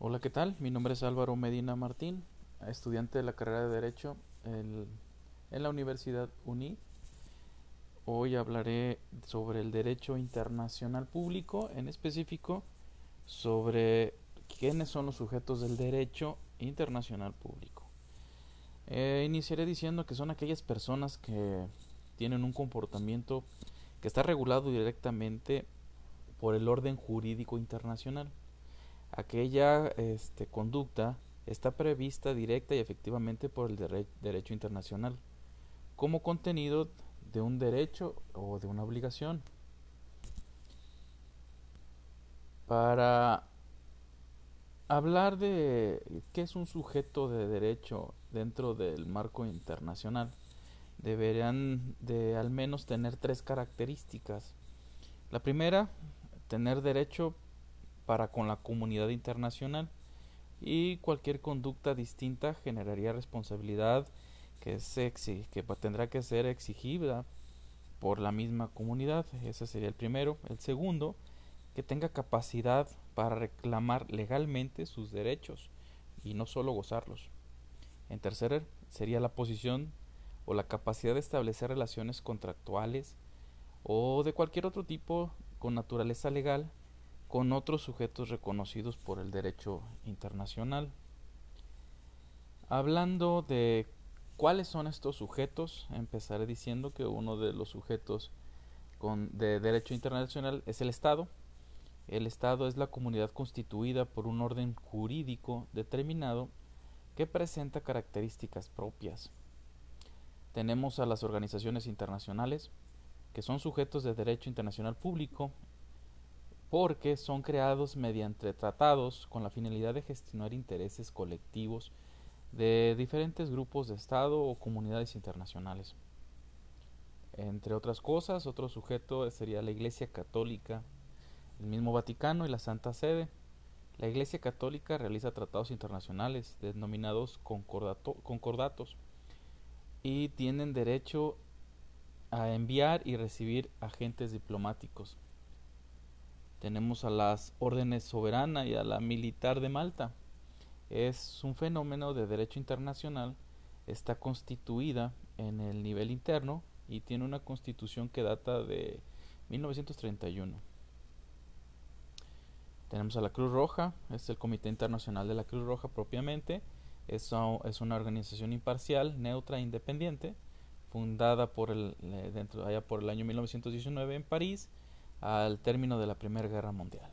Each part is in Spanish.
Hola, ¿qué tal? Mi nombre es Álvaro Medina Martín, estudiante de la carrera de Derecho en, la Universidad UNI. Hoy hablaré sobre el derecho internacional público, en específico sobre quiénes son los sujetos del derecho internacional público. Eh, iniciaré diciendo que son aquellas personas que tienen un comportamiento que está regulado directamente por el orden jurídico internacional aquella este, conducta está prevista directa y efectivamente por el derecho internacional como contenido de un derecho o de una obligación. Para hablar de qué es un sujeto de derecho dentro del marco internacional, deberían de al menos tener tres características. La primera, tener derecho para con la comunidad internacional y cualquier conducta distinta generaría responsabilidad que, se que tendrá que ser exigida por la misma comunidad. Ese sería el primero. El segundo, que tenga capacidad para reclamar legalmente sus derechos y no solo gozarlos. En tercer, sería la posición o la capacidad de establecer relaciones contractuales o de cualquier otro tipo con naturaleza legal con otros sujetos reconocidos por el derecho internacional. Hablando de cuáles son estos sujetos, empezaré diciendo que uno de los sujetos con, de derecho internacional es el Estado. El Estado es la comunidad constituida por un orden jurídico determinado que presenta características propias. Tenemos a las organizaciones internacionales, que son sujetos de derecho internacional público porque son creados mediante tratados con la finalidad de gestionar intereses colectivos de diferentes grupos de Estado o comunidades internacionales. Entre otras cosas, otro sujeto sería la Iglesia Católica, el mismo Vaticano y la Santa Sede. La Iglesia Católica realiza tratados internacionales denominados concordatos y tienen derecho a enviar y recibir agentes diplomáticos tenemos a las órdenes soberana y a la militar de Malta. Es un fenómeno de derecho internacional, está constituida en el nivel interno y tiene una constitución que data de 1931. Tenemos a la Cruz Roja, es el Comité Internacional de la Cruz Roja propiamente, es, una organización imparcial, neutra e independiente, fundada por el, eh, dentro, allá por el año 1919 en París al término de la Primera Guerra Mundial.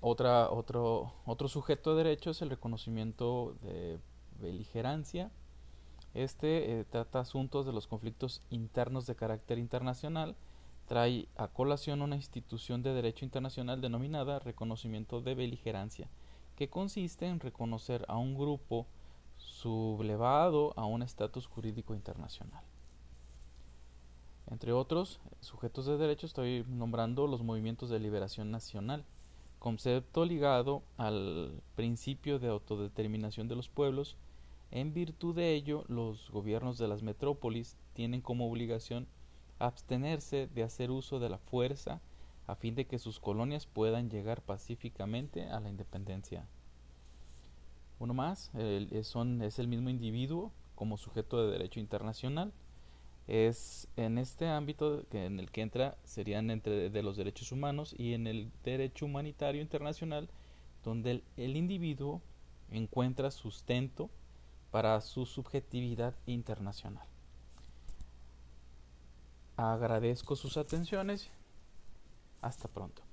otra, otro, otro sujeto de derecho es el reconocimiento de beligerancia. Este eh, trata asuntos de los conflictos internos de carácter internacional. Trae a colación una institución de derecho internacional denominada reconocimiento de beligerancia, que consiste en reconocer a un grupo sublevado a un estatus jurídico internacional. Entre otros sujetos de derecho estoy nombrando los movimientos de liberación nacional, concepto ligado al principio de autodeterminación de los pueblos. En virtud de ello, los gobiernos de las metrópolis tienen como obligación abstenerse de hacer uso de la fuerza a fin de que sus colonias puedan llegar pacíficamente a la independencia. Uno más, son, es el mismo individuo como sujeto de derecho internacional es en este ámbito en el que entra serían entre de los derechos humanos y en el derecho humanitario internacional donde el individuo encuentra sustento para su subjetividad internacional. Agradezco sus atenciones. Hasta pronto.